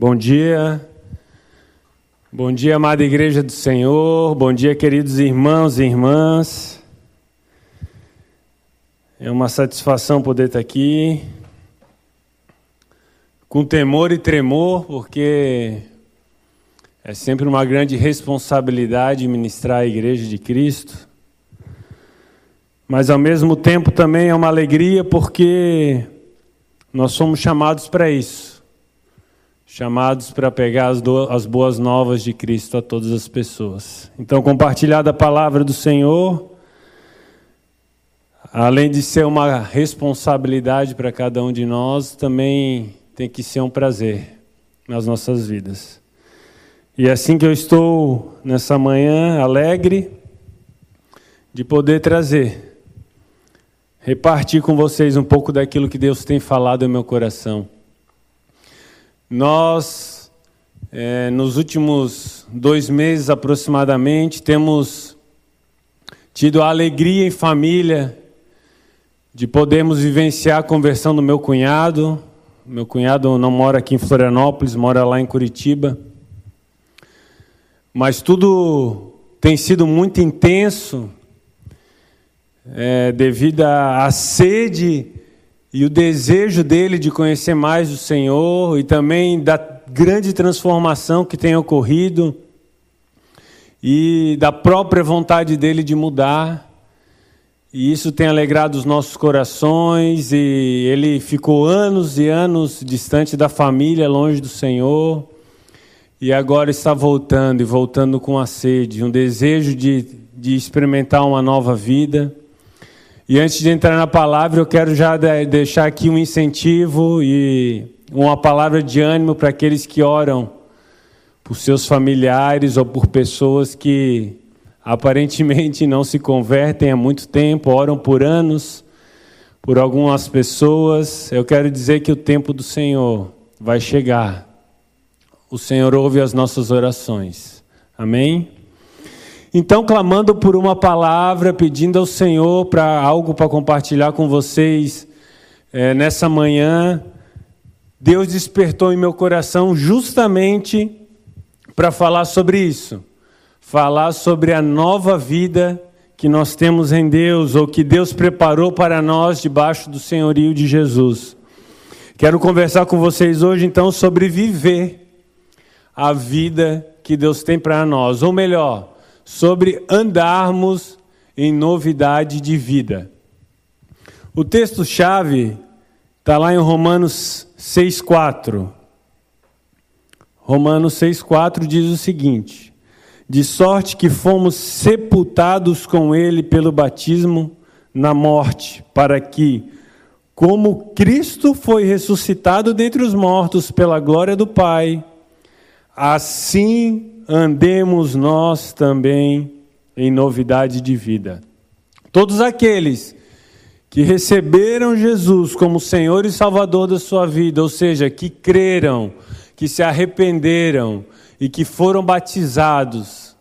Bom dia. Bom dia, amada Igreja do Senhor. Bom dia, queridos irmãos e irmãs. É uma satisfação poder estar aqui. Com temor e tremor, porque é sempre uma grande responsabilidade ministrar a Igreja de Cristo. Mas ao mesmo tempo também é uma alegria, porque nós somos chamados para isso chamados para pegar as, do, as, boas novas de Cristo a todas as pessoas. Então, compartilhar da palavra do Senhor, além de ser uma responsabilidade para cada um de nós, também tem que ser um prazer nas nossas vidas. E é assim que eu estou nessa manhã alegre de poder trazer, repartir com vocês um pouco daquilo que Deus tem falado no meu coração. Nós, é, nos últimos dois meses aproximadamente, temos tido a alegria em família de podermos vivenciar a conversão do meu cunhado. Meu cunhado não mora aqui em Florianópolis, mora lá em Curitiba. Mas tudo tem sido muito intenso é, devido à sede e o desejo dele de conhecer mais o Senhor e também da grande transformação que tem ocorrido e da própria vontade dele de mudar. E isso tem alegrado os nossos corações e ele ficou anos e anos distante da família, longe do Senhor. E agora está voltando e voltando com a sede, um desejo de, de experimentar uma nova vida. E antes de entrar na palavra, eu quero já deixar aqui um incentivo e uma palavra de ânimo para aqueles que oram por seus familiares ou por pessoas que aparentemente não se convertem há muito tempo, oram por anos por algumas pessoas. Eu quero dizer que o tempo do Senhor vai chegar. O Senhor ouve as nossas orações. Amém? Então, clamando por uma palavra, pedindo ao Senhor para algo para compartilhar com vocês é, nessa manhã, Deus despertou em meu coração justamente para falar sobre isso, falar sobre a nova vida que nós temos em Deus, ou que Deus preparou para nós debaixo do senhorio de Jesus. Quero conversar com vocês hoje então sobre viver a vida que Deus tem para nós, ou melhor, sobre andarmos em novidade de vida. O texto-chave está lá em Romanos 6,4. Romanos 6,4 diz o seguinte: De sorte que fomos sepultados com Ele pelo batismo na morte, para que, como Cristo foi ressuscitado dentre os mortos pela glória do Pai, assim andemos nós também em novidade de vida. Todos aqueles que receberam Jesus como Senhor e Salvador da sua vida, ou seja, que creram, que se arrependeram e que foram batizados,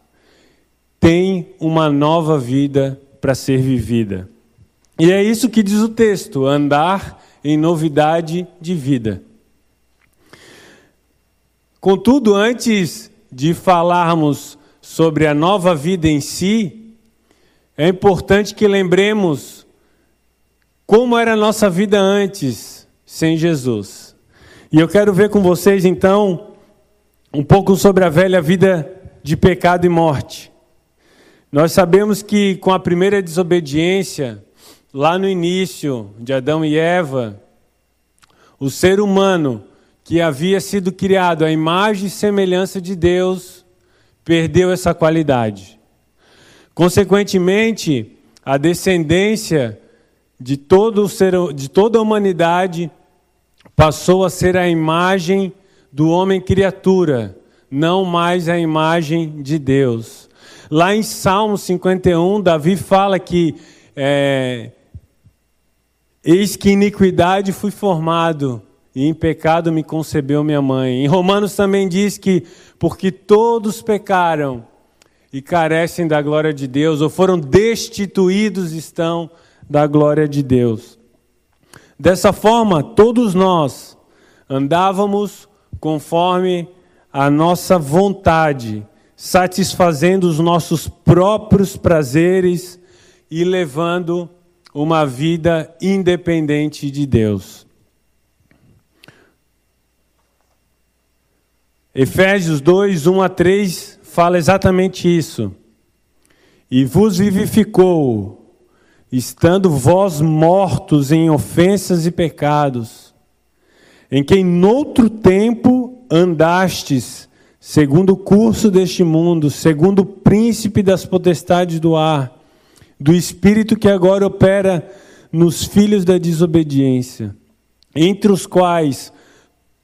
têm uma nova vida para ser vivida. E é isso que diz o texto: andar em novidade de vida. Contudo, antes de falarmos sobre a nova vida em si, é importante que lembremos como era a nossa vida antes, sem Jesus. E eu quero ver com vocês então um pouco sobre a velha vida de pecado e morte. Nós sabemos que com a primeira desobediência, lá no início de Adão e Eva, o ser humano que havia sido criado à imagem e semelhança de Deus, perdeu essa qualidade. Consequentemente, a descendência de, todo ser, de toda a humanidade passou a ser a imagem do homem criatura, não mais a imagem de Deus. Lá em Salmo 51, Davi fala que é, eis que iniquidade fui formado e em pecado me concebeu minha mãe. Em Romanos também diz que porque todos pecaram e carecem da glória de Deus, ou foram destituídos estão da glória de Deus. Dessa forma, todos nós andávamos conforme a nossa vontade, satisfazendo os nossos próprios prazeres e levando uma vida independente de Deus. Efésios 2, 1 a 3 fala exatamente isso. E vos vivificou, estando vós mortos em ofensas e pecados, em quem noutro tempo andastes, segundo o curso deste mundo, segundo o príncipe das potestades do ar, do espírito que agora opera nos filhos da desobediência, entre os quais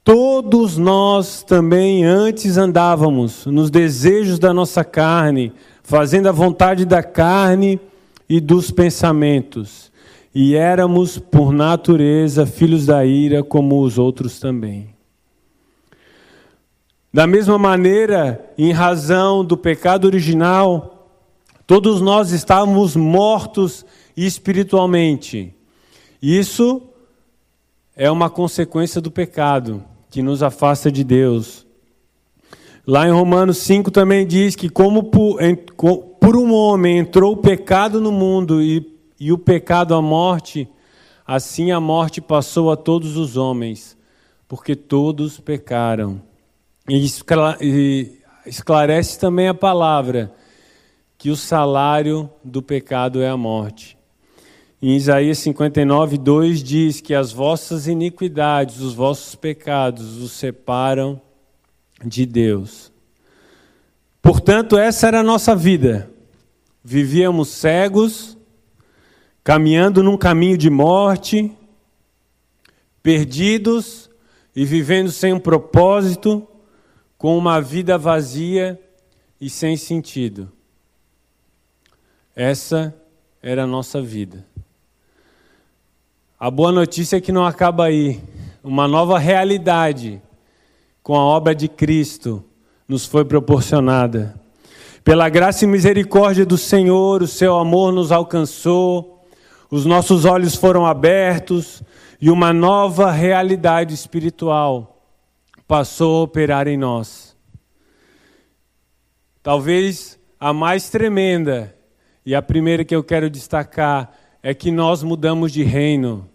todos nós também antes andávamos nos desejos da nossa carne, fazendo a vontade da carne e dos pensamentos, e éramos por natureza filhos da ira como os outros também. Da mesma maneira, em razão do pecado original, Todos nós estávamos mortos espiritualmente. Isso é uma consequência do pecado que nos afasta de Deus. Lá em Romanos 5 também diz que, como por, um homem entrou o pecado no mundo e, e o pecado a morte, assim a morte passou a todos os homens, porque todos pecaram. E esclarece também a palavra que o salário do pecado é a morte. Em Isaías 59, 2 diz que as vossas iniquidades, os vossos pecados os separam de Deus. Portanto, essa era a nossa vida. Vivíamos cegos, caminhando num caminho de morte, perdidos e vivendo sem um propósito, com uma vida vazia e sem sentido. Essa era a nossa vida. A boa notícia é que não acaba aí. Uma nova realidade com a obra de Cristo nos foi proporcionada. Pela graça e misericórdia do Senhor, o seu amor nos alcançou, os nossos olhos foram abertos e uma nova realidade espiritual passou a operar em nós. Talvez a mais tremenda e a primeira que eu quero destacar é que nós mudamos de reino.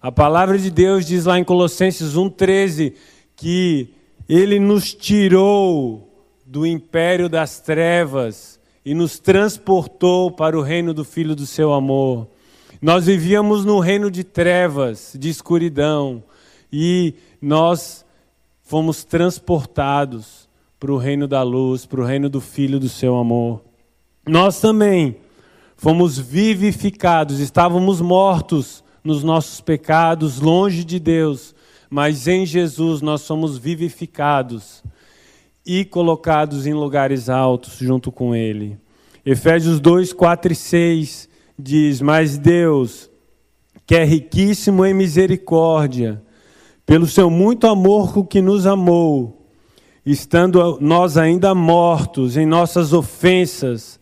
A palavra de Deus diz lá em Colossenses 1,13 que Ele nos tirou do império das trevas e nos transportou para o reino do Filho do seu amor. Nós vivíamos no reino de trevas, de escuridão, e nós fomos transportados para o reino da luz, para o reino do Filho do seu amor. Nós também fomos vivificados, estávamos mortos nos nossos pecados, longe de Deus, mas em Jesus nós somos vivificados e colocados em lugares altos junto com Ele. Efésios 2, 4 e 6 diz: Mas Deus, que é riquíssimo em misericórdia, pelo seu muito amor com que nos amou, estando nós ainda mortos em nossas ofensas,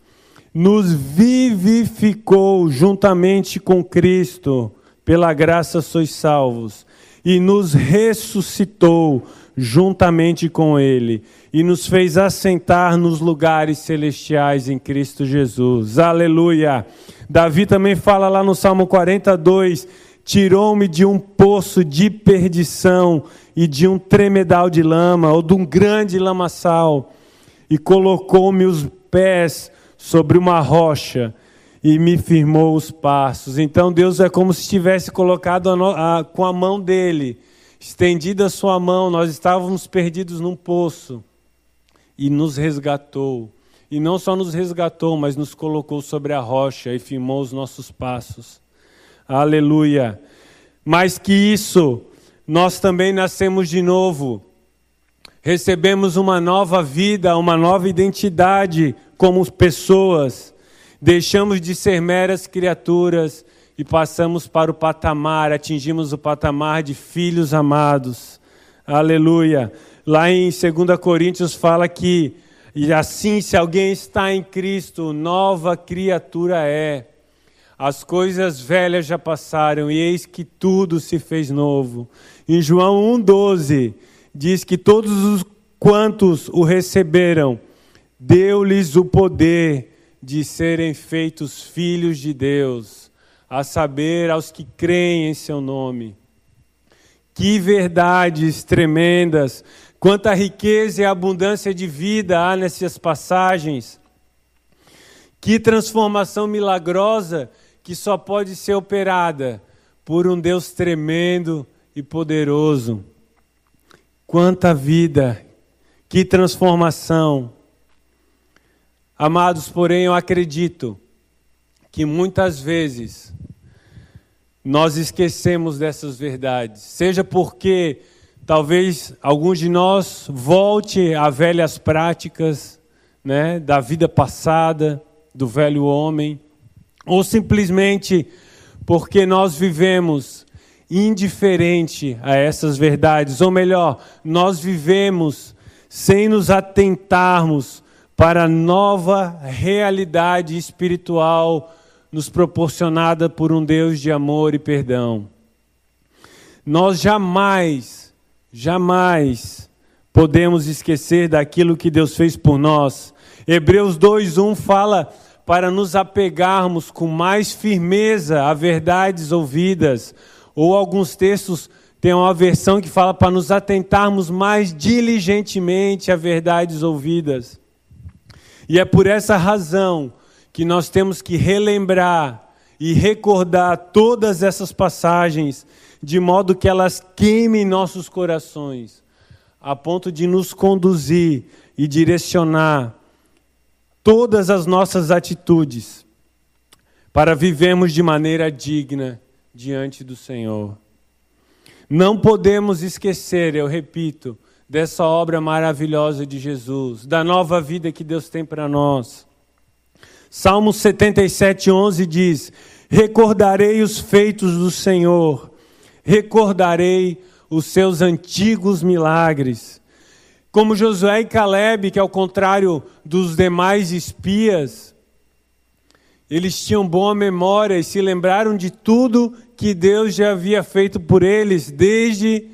nos vivificou juntamente com Cristo, pela graça sois salvos, e nos ressuscitou juntamente com Ele, e nos fez assentar nos lugares celestiais em Cristo Jesus. Aleluia! Davi também fala lá no Salmo 42: tirou-me de um poço de perdição e de um tremedal de lama, ou de um grande lamaçal, e colocou-me os pés sobre uma rocha e me firmou os passos. Então Deus é como se tivesse colocado a, a, com a mão dele, estendida a sua mão, nós estávamos perdidos num poço e nos resgatou. E não só nos resgatou, mas nos colocou sobre a rocha e firmou os nossos passos. Aleluia. Mais que isso, nós também nascemos de novo. Recebemos uma nova vida, uma nova identidade, como pessoas, deixamos de ser meras criaturas e passamos para o patamar, atingimos o patamar de filhos amados. Aleluia. Lá em 2 Coríntios fala que, e assim, se alguém está em Cristo, nova criatura é. As coisas velhas já passaram e eis que tudo se fez novo. Em João 1,12 diz que todos os quantos o receberam, deu-lhes o poder de serem feitos filhos de Deus, a saber, aos que creem em seu nome. Que verdades tremendas, quanta riqueza e abundância de vida há nessas passagens. Que transformação milagrosa que só pode ser operada por um Deus tremendo e poderoso. Quanta vida, que transformação. Amados, porém, eu acredito que muitas vezes nós esquecemos dessas verdades, seja porque talvez alguns de nós volte a velhas práticas, né, da vida passada, do velho homem, ou simplesmente porque nós vivemos indiferente a essas verdades, ou melhor, nós vivemos sem nos atentarmos para a nova realidade espiritual nos proporcionada por um Deus de amor e perdão. Nós jamais, jamais podemos esquecer daquilo que Deus fez por nós. Hebreus 2:1 fala para nos apegarmos com mais firmeza a verdades ouvidas, ou alguns textos têm uma versão que fala para nos atentarmos mais diligentemente a verdades ouvidas. E é por essa razão que nós temos que relembrar e recordar todas essas passagens, de modo que elas queimem nossos corações, a ponto de nos conduzir e direcionar todas as nossas atitudes para vivermos de maneira digna diante do Senhor. Não podemos esquecer, eu repito, dessa obra maravilhosa de Jesus, da nova vida que Deus tem para nós. Salmo 77, 11 diz: Recordarei os feitos do Senhor, recordarei os seus antigos milagres. Como Josué e Caleb, que ao contrário dos demais espias, eles tinham boa memória e se lembraram de tudo que Deus já havia feito por eles, desde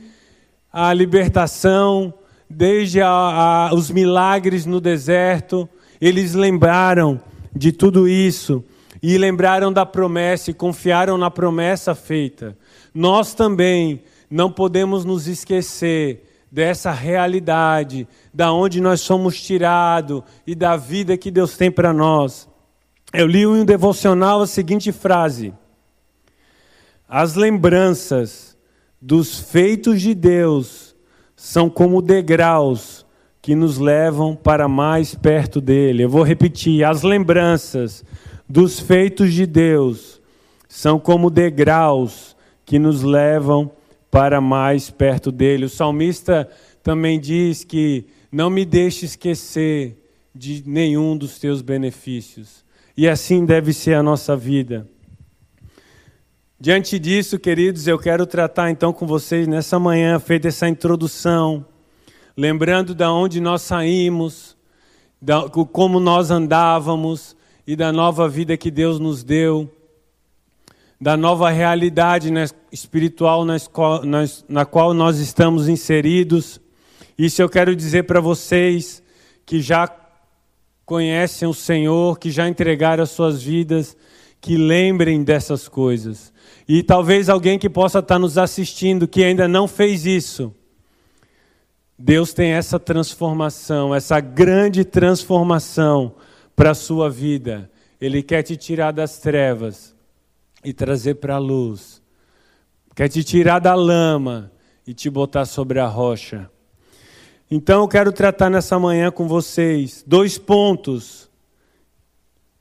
a libertação, desde a, a, os milagres no deserto. Eles lembraram de tudo isso e lembraram da promessa e confiaram na promessa feita. Nós também não podemos nos esquecer dessa realidade, da onde nós somos tirados e da vida que Deus tem para nós. Eu li em um devocional a seguinte frase: As lembranças dos feitos de Deus são como degraus que nos levam para mais perto dele. Eu vou repetir: as lembranças dos feitos de Deus são como degraus que nos levam para mais perto dele. O salmista também diz que não me deixe esquecer de nenhum dos teus benefícios. E assim deve ser a nossa vida. Diante disso, queridos, eu quero tratar então com vocês nessa manhã, feita essa introdução, lembrando de onde nós saímos, da, como nós andávamos e da nova vida que Deus nos deu, da nova realidade espiritual na qual nós estamos inseridos. Isso eu quero dizer para vocês que já conhecem o Senhor, que já entregaram as suas vidas, que lembrem dessas coisas. E talvez alguém que possa estar nos assistindo que ainda não fez isso Deus tem essa transformação, essa grande transformação para a sua vida. Ele quer te tirar das trevas e trazer para a luz. Quer te tirar da lama e te botar sobre a rocha. Então eu quero tratar nessa manhã com vocês dois pontos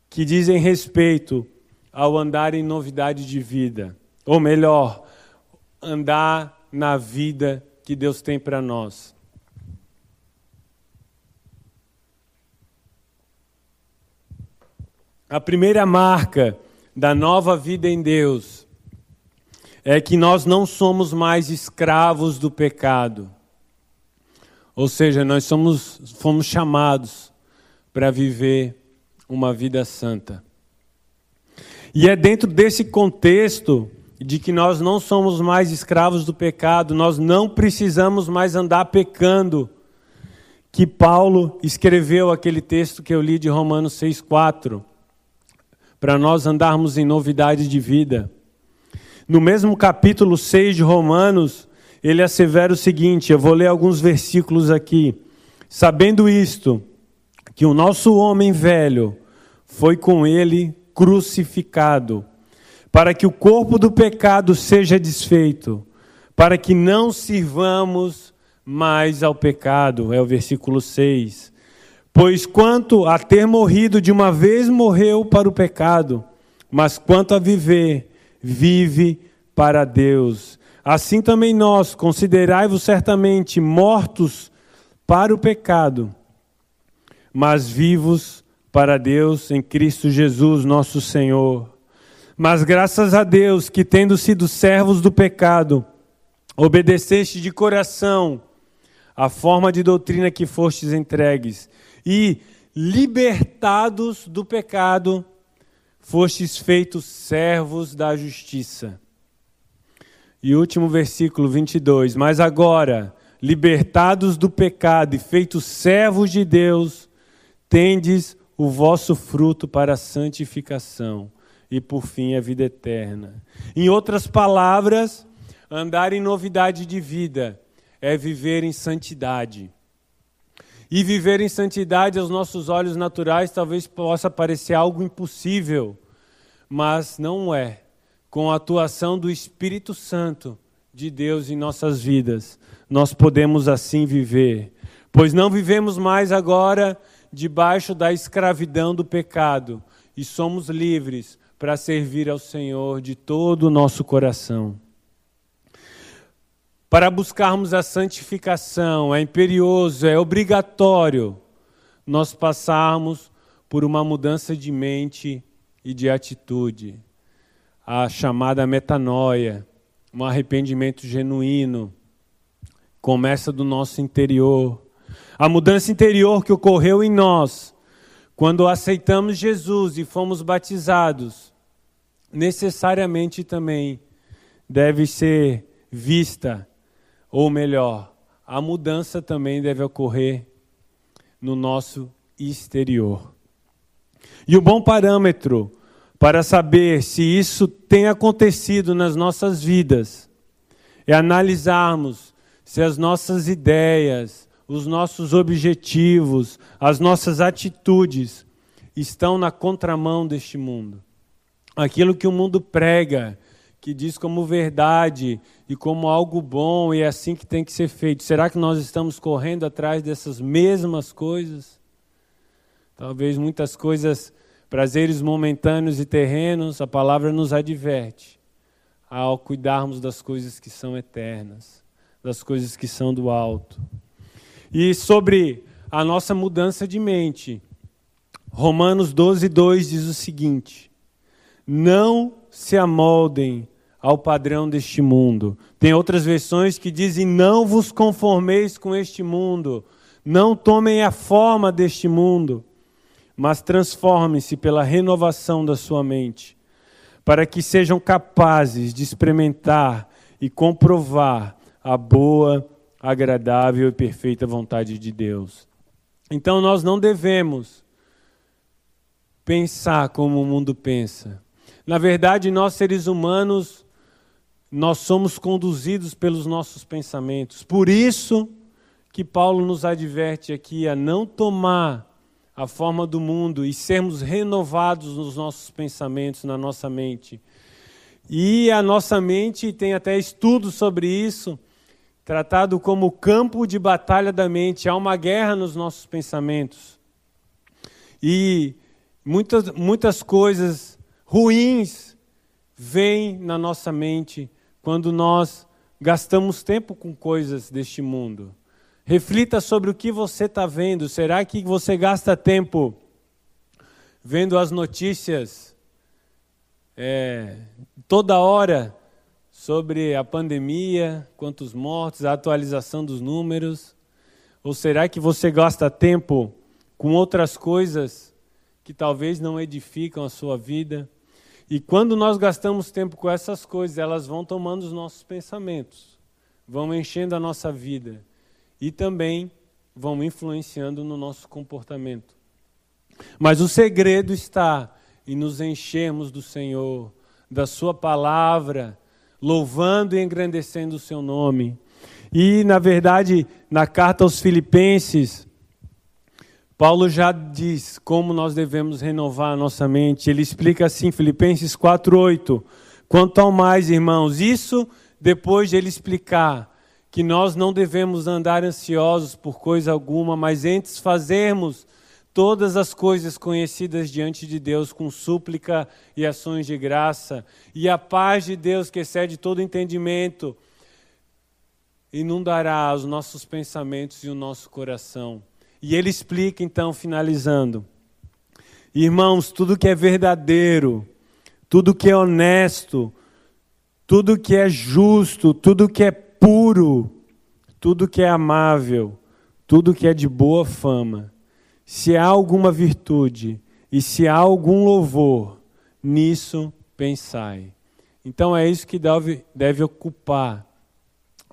que dizem respeito ao andar em novidade de vida. Ou melhor, andar na vida que Deus tem para nós. A primeira marca da nova vida em Deus é que nós não somos mais escravos do pecado. Ou seja, nós somos, fomos chamados para viver uma vida santa. E é dentro desse contexto de que nós não somos mais escravos do pecado, nós não precisamos mais andar pecando, que Paulo escreveu aquele texto que eu li de Romanos 6,4, para nós andarmos em novidade de vida. No mesmo capítulo 6 de Romanos, ele assevera o seguinte: eu vou ler alguns versículos aqui. Sabendo isto, que o nosso homem velho foi com ele crucificado, para que o corpo do pecado seja desfeito, para que não sirvamos mais ao pecado. É o versículo 6. Pois quanto a ter morrido de uma vez morreu para o pecado, mas quanto a viver, vive para Deus. Assim também nós, considerai-vos certamente mortos para o pecado, mas vivos para Deus em Cristo Jesus, nosso Senhor. Mas graças a Deus que, tendo sido servos do pecado, obedeceste de coração a forma de doutrina que fostes entregues, e libertados do pecado, fostes feitos servos da justiça. E último versículo 22. Mas agora, libertados do pecado e feitos servos de Deus, tendes o vosso fruto para a santificação e por fim a vida eterna. Em outras palavras, andar em novidade de vida é viver em santidade. E viver em santidade aos nossos olhos naturais talvez possa parecer algo impossível, mas não é com a atuação do Espírito Santo de Deus em nossas vidas, nós podemos assim viver. Pois não vivemos mais agora debaixo da escravidão do pecado e somos livres para servir ao Senhor de todo o nosso coração. Para buscarmos a santificação, é imperioso, é obrigatório nós passarmos por uma mudança de mente e de atitude a chamada metanoia, um arrependimento genuíno, começa do nosso interior. A mudança interior que ocorreu em nós quando aceitamos Jesus e fomos batizados, necessariamente também deve ser vista, ou melhor, a mudança também deve ocorrer no nosso exterior. E o bom parâmetro para saber se isso tem acontecido nas nossas vidas, é analisarmos se as nossas ideias, os nossos objetivos, as nossas atitudes estão na contramão deste mundo. Aquilo que o mundo prega, que diz como verdade e como algo bom e é assim que tem que ser feito. Será que nós estamos correndo atrás dessas mesmas coisas? Talvez muitas coisas prazeres momentâneos e terrenos, a palavra nos adverte ao cuidarmos das coisas que são eternas, das coisas que são do alto. E sobre a nossa mudança de mente, Romanos 12, 2 diz o seguinte: Não se amoldem ao padrão deste mundo. Tem outras versões que dizem: Não vos conformeis com este mundo, não tomem a forma deste mundo mas transforme-se pela renovação da sua mente, para que sejam capazes de experimentar e comprovar a boa, agradável e perfeita vontade de Deus. Então nós não devemos pensar como o mundo pensa. Na verdade, nós seres humanos, nós somos conduzidos pelos nossos pensamentos. Por isso que Paulo nos adverte aqui a não tomar a forma do mundo e sermos renovados nos nossos pensamentos, na nossa mente. E a nossa mente tem até estudos sobre isso, tratado como campo de batalha da mente. Há uma guerra nos nossos pensamentos. E muitas, muitas coisas ruins vêm na nossa mente quando nós gastamos tempo com coisas deste mundo. Reflita sobre o que você está vendo. Será que você gasta tempo vendo as notícias é, toda hora sobre a pandemia, quantos mortos, a atualização dos números? Ou será que você gasta tempo com outras coisas que talvez não edificam a sua vida? E quando nós gastamos tempo com essas coisas, elas vão tomando os nossos pensamentos, vão enchendo a nossa vida e também vão influenciando no nosso comportamento. Mas o segredo está em nos enchermos do Senhor, da Sua palavra, louvando e engrandecendo o Seu nome. E, na verdade, na carta aos Filipenses, Paulo já diz como nós devemos renovar a nossa mente. Ele explica assim, Filipenses 4:8. Quanto ao mais, irmãos, isso depois de ele explicar que nós não devemos andar ansiosos por coisa alguma, mas antes fazermos todas as coisas conhecidas diante de Deus com súplica e ações de graça, e a paz de Deus que excede todo entendimento inundará os nossos pensamentos e o nosso coração. E ele explica então, finalizando: Irmãos, tudo que é verdadeiro, tudo que é honesto, tudo que é justo, tudo que é puro, tudo que é amável, tudo que é de boa fama, se há alguma virtude e se há algum louvor, nisso pensai. Então é isso que deve, deve ocupar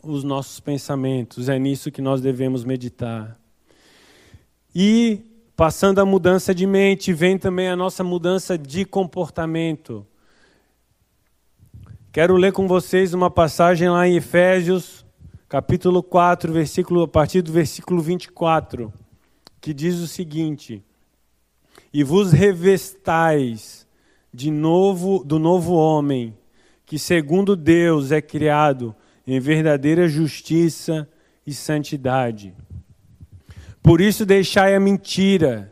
os nossos pensamentos, é nisso que nós devemos meditar. E, passando a mudança de mente, vem também a nossa mudança de comportamento. Quero ler com vocês uma passagem lá em Efésios, capítulo 4, versículo, a partir do versículo 24, que diz o seguinte: E vos revestais de novo do novo homem, que segundo Deus é criado em verdadeira justiça e santidade. Por isso deixai a mentira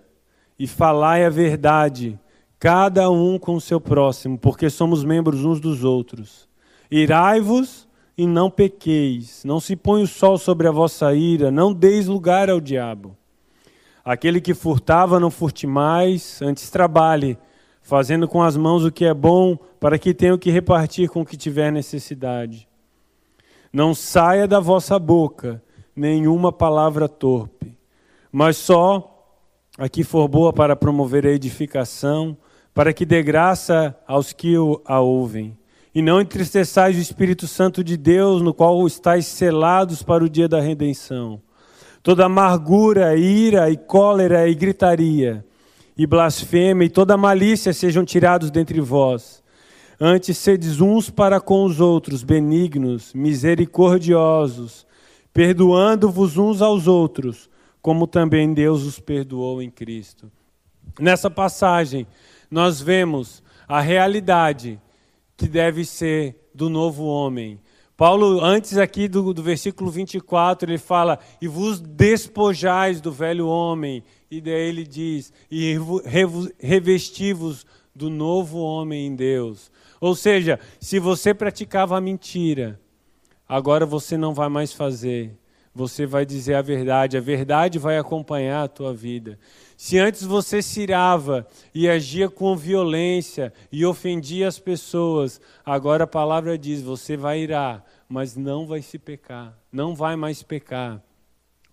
e falai a verdade cada um com o seu próximo, porque somos membros uns dos outros. Irai-vos e não pequeis, não se põe o sol sobre a vossa ira, não deis lugar ao diabo. Aquele que furtava, não furte mais, antes trabalhe, fazendo com as mãos o que é bom, para que tenha o que repartir com o que tiver necessidade. Não saia da vossa boca nenhuma palavra torpe, mas só a que for boa para promover a edificação, para que dê graça aos que a ouvem. E não entristeçais o Espírito Santo de Deus, no qual estáis selados para o dia da redenção. Toda amargura, ira e cólera e gritaria, e blasfêmia e toda malícia sejam tirados dentre vós. Antes sedes uns para com os outros, benignos, misericordiosos, perdoando-vos uns aos outros, como também Deus os perdoou em Cristo. Nessa passagem, nós vemos a realidade que deve ser do novo homem. Paulo, antes aqui do, do versículo 24, ele fala: E vos despojais do velho homem. E daí ele diz: E revesti-vos do novo homem em Deus. Ou seja, se você praticava a mentira, agora você não vai mais fazer. Você vai dizer a verdade, a verdade vai acompanhar a tua vida. Se antes você se irava e agia com violência e ofendia as pessoas, agora a palavra diz: você vai irar, mas não vai se pecar, não vai mais pecar.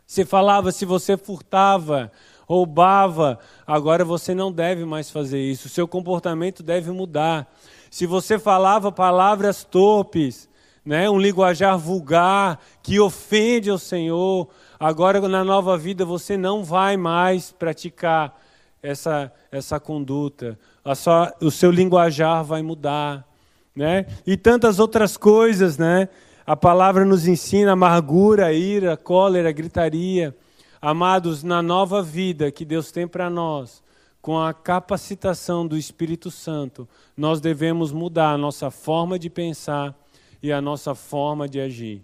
Você falava, se você furtava, roubava, agora você não deve mais fazer isso. O seu comportamento deve mudar. Se você falava palavras torpes, né, um linguajar vulgar que ofende ao Senhor, Agora, na nova vida, você não vai mais praticar essa, essa conduta. A sua, o seu linguajar vai mudar. Né? E tantas outras coisas. Né? A palavra nos ensina amargura, ira, cólera, gritaria. Amados, na nova vida que Deus tem para nós, com a capacitação do Espírito Santo, nós devemos mudar a nossa forma de pensar e a nossa forma de agir.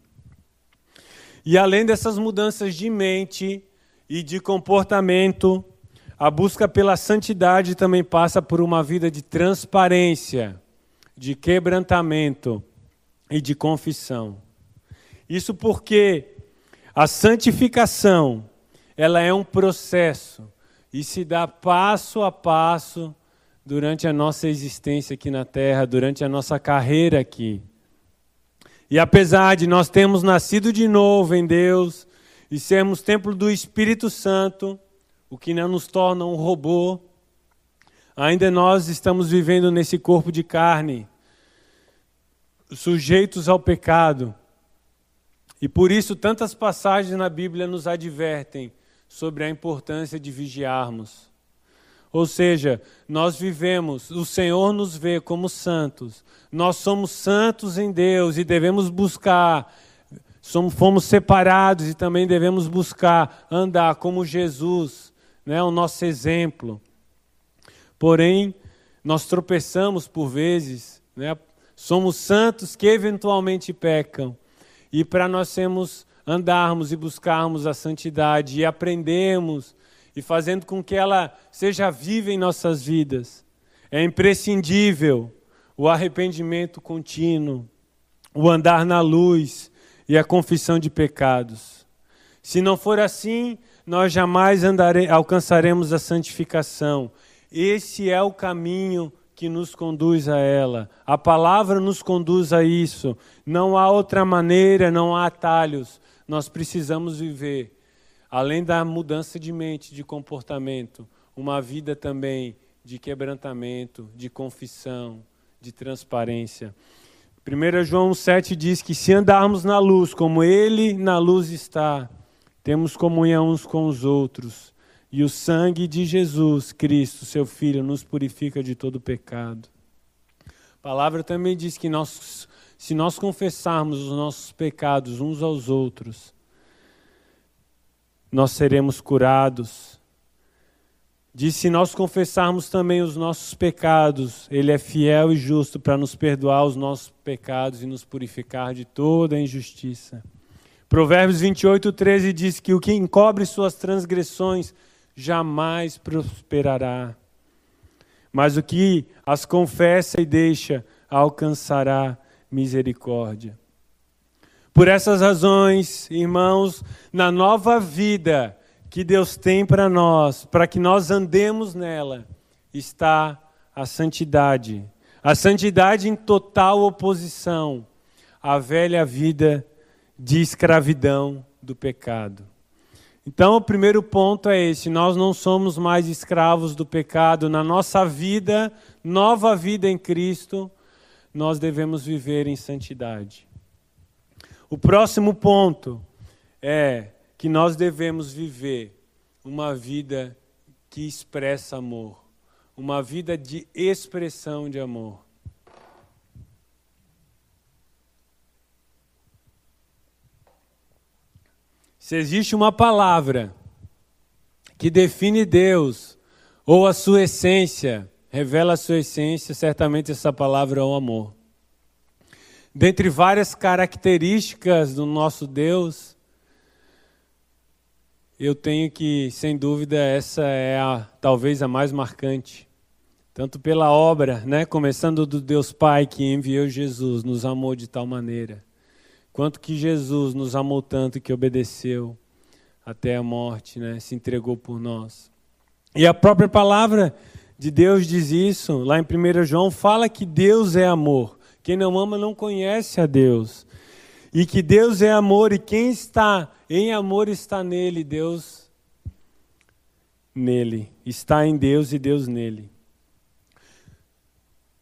E além dessas mudanças de mente e de comportamento, a busca pela santidade também passa por uma vida de transparência, de quebrantamento e de confissão. Isso porque a santificação, ela é um processo e se dá passo a passo durante a nossa existência aqui na terra, durante a nossa carreira aqui. E apesar de nós termos nascido de novo em Deus e sermos templo do Espírito Santo, o que não nos torna um robô, Ainda nós estamos vivendo nesse corpo de carne, sujeitos ao pecado. E por isso tantas passagens na Bíblia nos advertem sobre a importância de vigiarmos. Ou seja, nós vivemos, o Senhor nos vê como santos. Nós somos santos em Deus e devemos buscar, somos, fomos separados e também devemos buscar andar como Jesus, né, o nosso exemplo. Porém, nós tropeçamos por vezes, né, somos santos que eventualmente pecam. E para nós sermos, andarmos e buscarmos a santidade e aprendermos e fazendo com que ela seja viva em nossas vidas, é imprescindível o arrependimento contínuo, o andar na luz e a confissão de pecados. Se não for assim, nós jamais alcançaremos a santificação. Esse é o caminho que nos conduz a ela. A palavra nos conduz a isso. Não há outra maneira, não há atalhos. Nós precisamos viver, além da mudança de mente, de comportamento, uma vida também de quebrantamento, de confissão, de transparência. 1 João 7 diz que se andarmos na luz, como Ele na luz está, temos comunhão uns com os outros. E o sangue de Jesus Cristo, seu Filho, nos purifica de todo pecado. A palavra também diz que nós, se nós confessarmos os nossos pecados uns aos outros, nós seremos curados. Diz: se nós confessarmos também os nossos pecados, Ele é fiel e justo para nos perdoar os nossos pecados e nos purificar de toda injustiça. Provérbios 28, 13 diz que o que encobre suas transgressões jamais prosperará. Mas o que as confessa e deixa alcançará misericórdia. Por essas razões, irmãos, na nova vida que Deus tem para nós, para que nós andemos nela, está a santidade. A santidade em total oposição à velha vida de escravidão do pecado. Então, o primeiro ponto é esse: nós não somos mais escravos do pecado. Na nossa vida, nova vida em Cristo, nós devemos viver em santidade. O próximo ponto é que nós devemos viver uma vida que expressa amor, uma vida de expressão de amor. Se existe uma palavra que define Deus ou a sua essência, revela a sua essência, certamente essa palavra é o amor. Dentre várias características do nosso Deus, eu tenho que, sem dúvida, essa é a, talvez a mais marcante. Tanto pela obra, né, começando do Deus Pai que enviou Jesus, nos amou de tal maneira Quanto que Jesus nos amou tanto que obedeceu até a morte, né? se entregou por nós. E a própria palavra de Deus diz isso, lá em 1 João, fala que Deus é amor. Quem não ama não conhece a Deus. E que Deus é amor, e quem está em amor está nele, Deus nele. Está em Deus e Deus nele.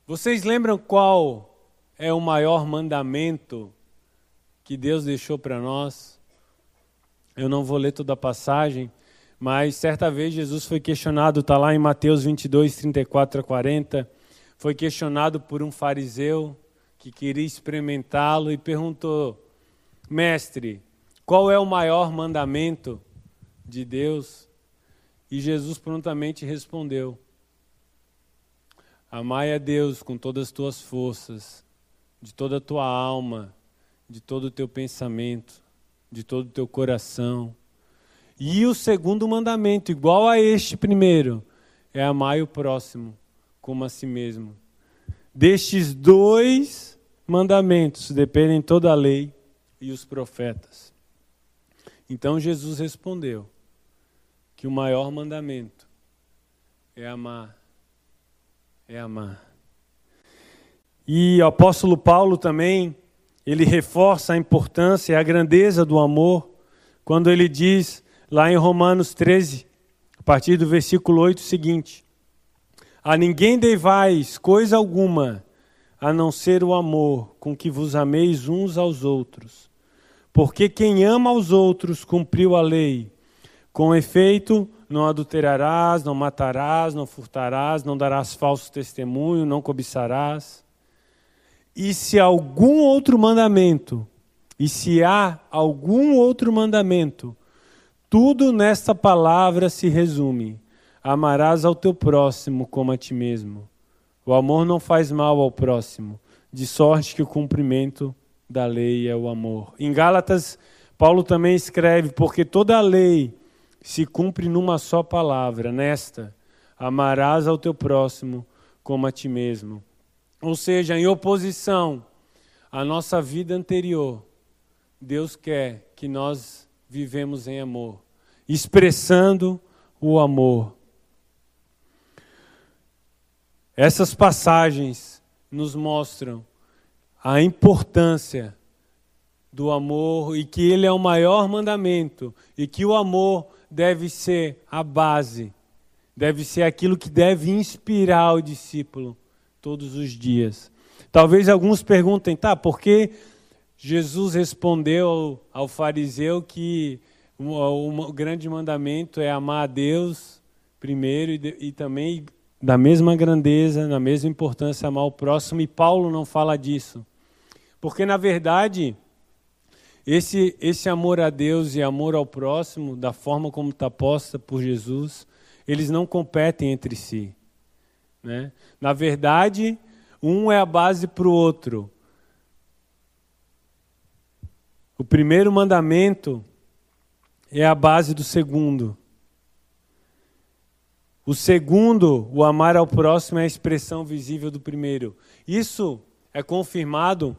Vocês lembram qual é o maior mandamento que Deus deixou para nós. Eu não vou ler toda a passagem, mas certa vez Jesus foi questionado, está lá em Mateus 22, 34 a 40. Foi questionado por um fariseu que queria experimentá-lo e perguntou: Mestre, qual é o maior mandamento de Deus? E Jesus prontamente respondeu: Amai a Deus com todas as tuas forças, de toda a tua alma, de todo o teu pensamento, de todo o teu coração. E o segundo mandamento, igual a este primeiro, é amar o próximo como a si mesmo. Destes dois mandamentos dependem toda a lei e os profetas. Então Jesus respondeu que o maior mandamento é amar. É amar. E o apóstolo Paulo também ele reforça a importância e a grandeza do amor quando ele diz lá em Romanos 13, a partir do versículo 8 seguinte: A ninguém devais coisa alguma, a não ser o amor com que vos ameis uns aos outros. Porque quem ama aos outros cumpriu a lei. Com efeito, não adulterarás, não matarás, não furtarás, não darás falso testemunho, não cobiçarás. E se algum outro mandamento, e se há algum outro mandamento, tudo nesta palavra se resume: amarás ao teu próximo como a ti mesmo. O amor não faz mal ao próximo, de sorte que o cumprimento da lei é o amor. Em Gálatas, Paulo também escreve: porque toda a lei se cumpre numa só palavra, nesta: amarás ao teu próximo como a ti mesmo. Ou seja, em oposição à nossa vida anterior, Deus quer que nós vivemos em amor, expressando o amor. Essas passagens nos mostram a importância do amor e que ele é o maior mandamento e que o amor deve ser a base, deve ser aquilo que deve inspirar o discípulo todos os dias. Talvez alguns perguntem, tá, por que Jesus respondeu ao, fariseu que o, o, grande mandamento é amar a Deus primeiro e, e também da mesma grandeza, na mesma importância amar o próximo, e Paulo não fala disso. Porque, na verdade, esse, esse amor a Deus e amor ao próximo, da forma como está posta por Jesus, eles não competem entre si. Né? Na verdade, um é a base para o outro. O primeiro mandamento é a base do segundo. O segundo, o amar ao próximo, é a expressão visível do primeiro. Isso é confirmado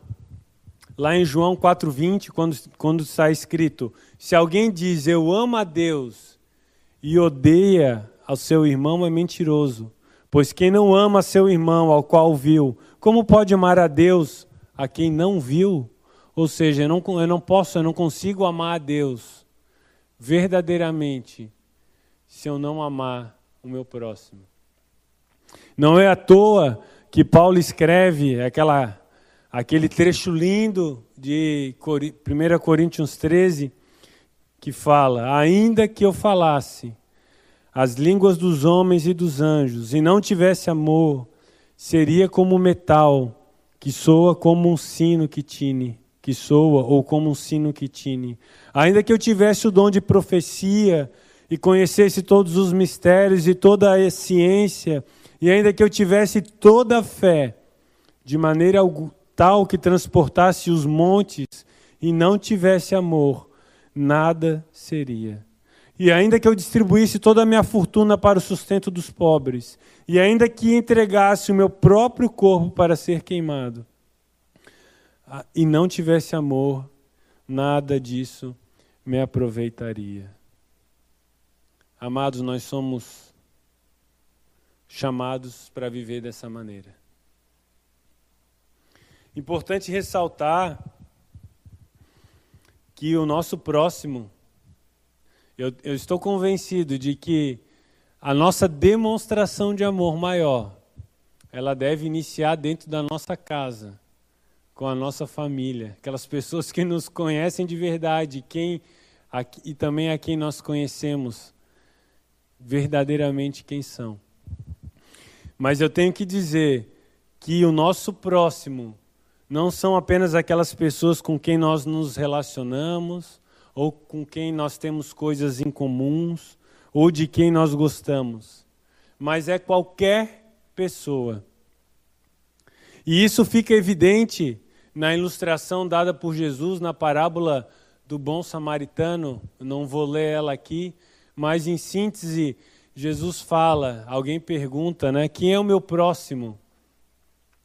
lá em João 4,20, quando, quando está escrito: Se alguém diz eu amo a Deus e odeia ao seu irmão, é mentiroso. Pois quem não ama seu irmão ao qual viu, como pode amar a Deus a quem não viu? Ou seja, eu não, eu não posso, eu não consigo amar a Deus verdadeiramente se eu não amar o meu próximo. Não é à toa que Paulo escreve aquela, aquele trecho lindo de 1 Coríntios 13, que fala: Ainda que eu falasse as línguas dos homens e dos anjos e não tivesse amor, seria como metal que soa como um sino que tine, que soa ou como um sino que tine. Ainda que eu tivesse o dom de profecia e conhecesse todos os mistérios e toda a ciência, e ainda que eu tivesse toda a fé, de maneira tal que transportasse os montes e não tivesse amor, nada seria. E ainda que eu distribuísse toda a minha fortuna para o sustento dos pobres, e ainda que entregasse o meu próprio corpo para ser queimado, e não tivesse amor, nada disso me aproveitaria. Amados, nós somos chamados para viver dessa maneira. Importante ressaltar que o nosso próximo, eu, eu estou convencido de que a nossa demonstração de amor maior, ela deve iniciar dentro da nossa casa, com a nossa família, aquelas pessoas que nos conhecem de verdade, quem e também a quem nós conhecemos verdadeiramente quem são. Mas eu tenho que dizer que o nosso próximo não são apenas aquelas pessoas com quem nós nos relacionamos, ou com quem nós temos coisas em comuns, ou de quem nós gostamos, mas é qualquer pessoa. E isso fica evidente na ilustração dada por Jesus na parábola do bom samaritano. Não vou ler ela aqui, mas em síntese, Jesus fala, alguém pergunta, né, quem é o meu próximo?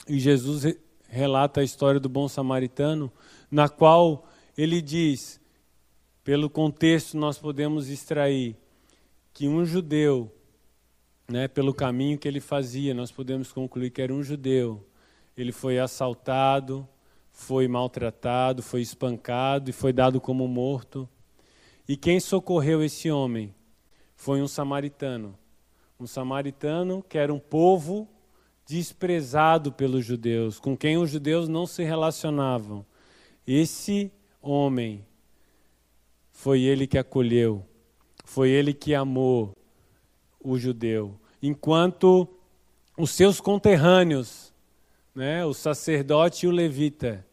E Jesus relata a história do bom samaritano, na qual ele diz, pelo contexto nós podemos extrair que um judeu, né, pelo caminho que ele fazia, nós podemos concluir que era um judeu. Ele foi assaltado, foi maltratado, foi espancado e foi dado como morto. E quem socorreu esse homem? Foi um samaritano, Um samaritano que era um povo desprezado pelos judeus, com quem os judeus não se relacionavam. Esse homem foi ele que acolheu, foi ele que amou o judeu, enquanto os seus conterrâneos, né, o sacerdote e o levita,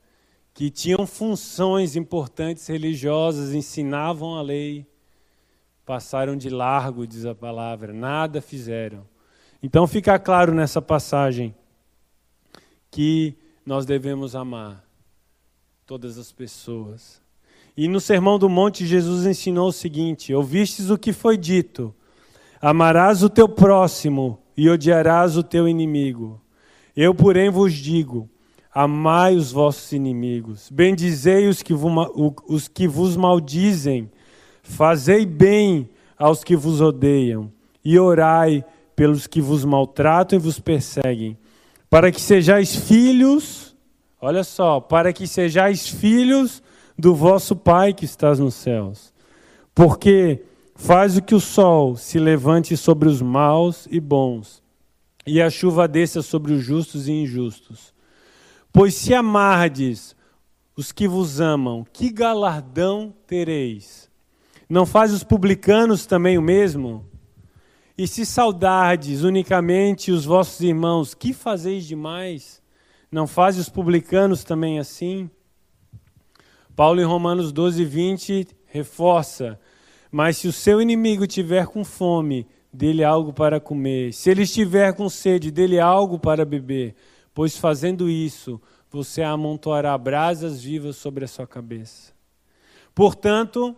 que tinham funções importantes religiosas, ensinavam a lei, passaram de largo, diz a palavra, nada fizeram. Então fica claro nessa passagem que nós devemos amar todas as pessoas. E no Sermão do Monte, Jesus ensinou o seguinte: Ouvistes o que foi dito, amarás o teu próximo e odiarás o teu inimigo. Eu, porém, vos digo: amai os vossos inimigos, bendizei os que, os que vos maldizem, fazei bem aos que vos odeiam, e orai pelos que vos maltratam e vos perseguem, para que sejais filhos, olha só, para que sejais filhos do vosso Pai que estás nos céus. Porque faz o que o sol se levante sobre os maus e bons, e a chuva desça sobre os justos e injustos. Pois se amardes os que vos amam, que galardão tereis? Não faz os publicanos também o mesmo? E se saudardes unicamente os vossos irmãos, que fazeis demais? Não faz os publicanos também assim? Paulo em Romanos 12, 20 reforça: Mas se o seu inimigo tiver com fome, dele algo para comer. Se ele estiver com sede, dele algo para beber. Pois fazendo isso, você amontoará brasas vivas sobre a sua cabeça. Portanto,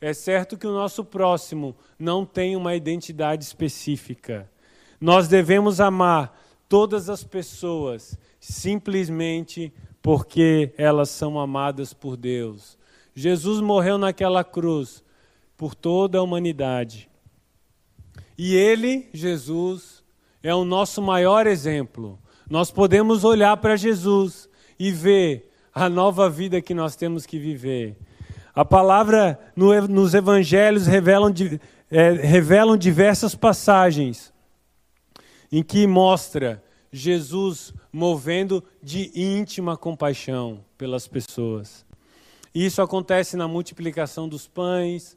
é certo que o nosso próximo não tem uma identidade específica. Nós devemos amar todas as pessoas simplesmente porque elas são amadas por Deus. Jesus morreu naquela cruz por toda a humanidade. E ele, Jesus, é o nosso maior exemplo. Nós podemos olhar para Jesus e ver a nova vida que nós temos que viver. A palavra no, nos evangelhos revelam, é, revelam diversas passagens em que mostra Jesus movendo de íntima compaixão pelas pessoas. Isso acontece na multiplicação dos pães,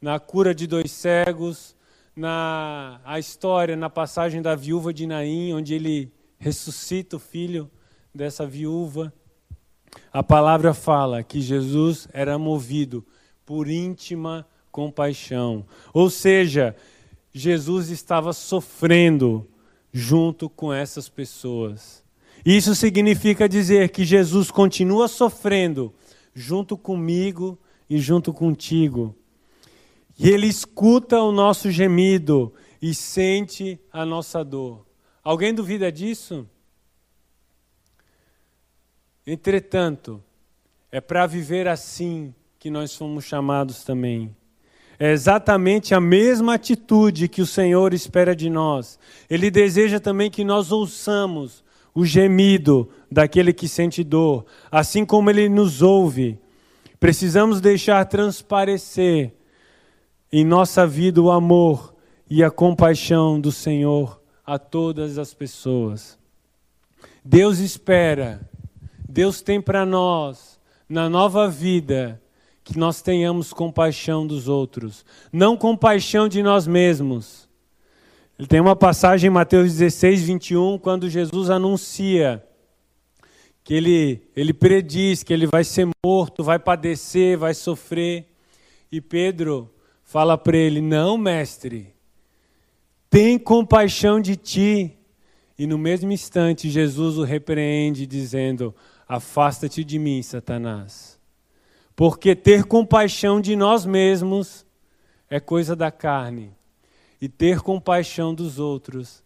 na cura de dois cegos, na a história, na passagem da viúva de Naim, onde ele ressuscita o filho dessa viúva. A palavra fala que Jesus era movido por íntima compaixão. Ou seja, Jesus estava sofrendo junto com essas pessoas. Isso significa dizer que Jesus continua sofrendo junto comigo e junto contigo. E ele escuta o nosso gemido e sente a nossa dor. Alguém duvida disso? Entretanto, é para viver assim que nós fomos chamados também. É exatamente a mesma atitude que o Senhor espera de nós. Ele deseja também que nós ouçamos o gemido daquele que sente dor, assim como ele nos ouve. Precisamos deixar transparecer em nossa vida o amor e a compaixão do Senhor a todas as pessoas. Deus espera Deus tem para nós, na nova vida, que nós tenhamos compaixão dos outros, não compaixão de nós mesmos. Ele tem uma passagem em Mateus 16, 21, quando Jesus anuncia que ele, ele prediz que ele vai ser morto, vai padecer, vai sofrer. E Pedro fala para ele: Não, mestre, tem compaixão de ti. E no mesmo instante, Jesus o repreende, dizendo: Afasta-te de mim, Satanás. Porque ter compaixão de nós mesmos é coisa da carne, e ter compaixão dos outros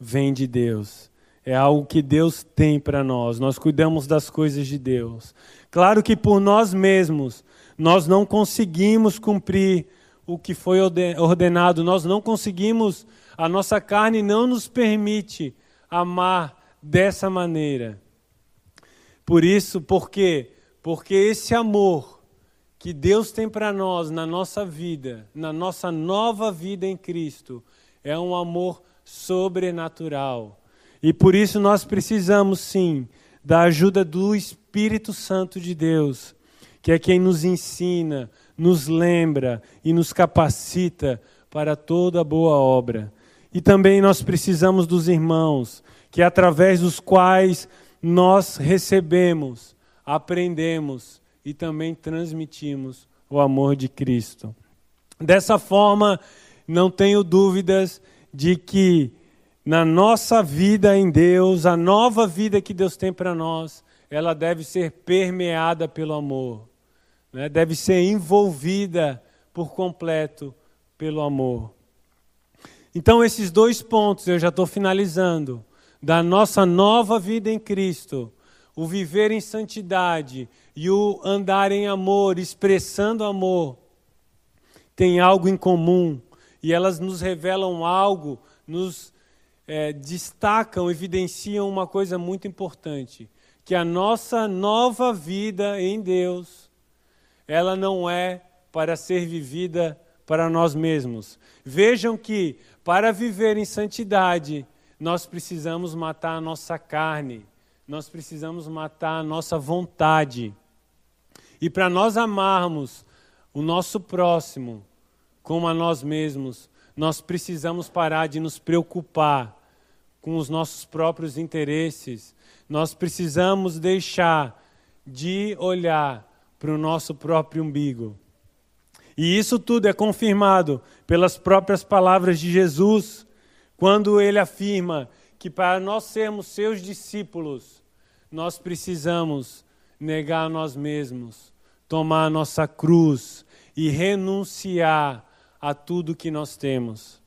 vem de Deus. É algo que Deus tem para nós. Nós cuidamos das coisas de Deus. Claro que por nós mesmos nós não conseguimos cumprir o que foi ordenado, nós não conseguimos, a nossa carne não nos permite amar dessa maneira. Por isso, por quê? Porque esse amor que Deus tem para nós na nossa vida, na nossa nova vida em Cristo, é um amor sobrenatural. E por isso nós precisamos sim da ajuda do Espírito Santo de Deus, que é quem nos ensina, nos lembra e nos capacita para toda boa obra. E também nós precisamos dos irmãos, que através dos quais nós recebemos, aprendemos e também transmitimos o amor de Cristo. Dessa forma, não tenho dúvidas de que na nossa vida em Deus, a nova vida que Deus tem para nós, ela deve ser permeada pelo amor, né? deve ser envolvida por completo pelo amor. Então, esses dois pontos, eu já estou finalizando, da nossa nova vida em Cristo, o viver em santidade e o andar em amor, expressando amor, tem algo em comum e elas nos revelam algo, nos é, destacam, evidenciam uma coisa muito importante, que a nossa nova vida em Deus, ela não é para ser vivida para nós mesmos. Vejam que para viver em santidade, nós precisamos matar a nossa carne, nós precisamos matar a nossa vontade. E para nós amarmos o nosso próximo como a nós mesmos, nós precisamos parar de nos preocupar com os nossos próprios interesses. Nós precisamos deixar de olhar para o nosso próprio umbigo. E isso tudo é confirmado pelas próprias palavras de Jesus, quando ele afirma que para nós sermos seus discípulos, nós precisamos negar a nós mesmos, tomar a nossa cruz e renunciar a tudo que nós temos.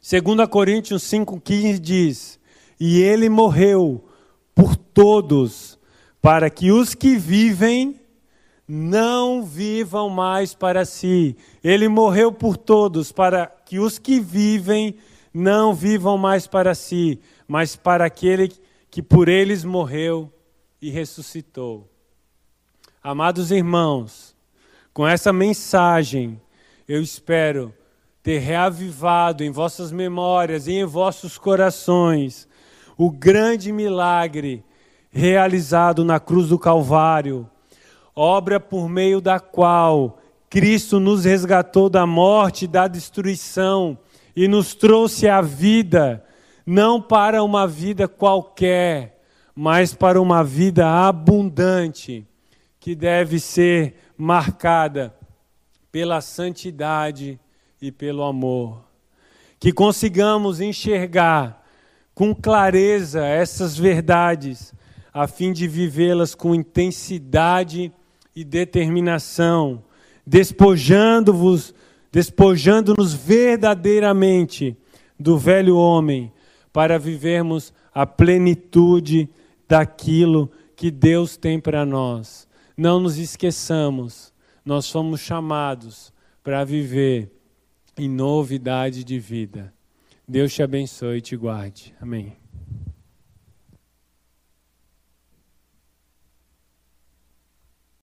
2 Coríntios 5,15 diz: E ele morreu por todos, para que os que vivem não vivam mais para si. Ele morreu por todos, para que os que vivem não vivam mais para si, mas para aquele que por eles morreu e ressuscitou. Amados irmãos, com essa mensagem, eu espero ter reavivado em vossas memórias e em vossos corações o grande milagre realizado na cruz do Calvário, obra por meio da qual Cristo nos resgatou da morte e da destruição e nos trouxe a vida, não para uma vida qualquer, mas para uma vida abundante, que deve ser marcada pela santidade e pelo amor. Que consigamos enxergar com clareza essas verdades, a fim de vivê-las com intensidade e determinação, despojando-vos, despojando-nos verdadeiramente do velho homem, para vivermos a plenitude daquilo que Deus tem para nós. Não nos esqueçamos, nós fomos chamados para viver em novidade de vida. Deus te abençoe e te guarde. Amém.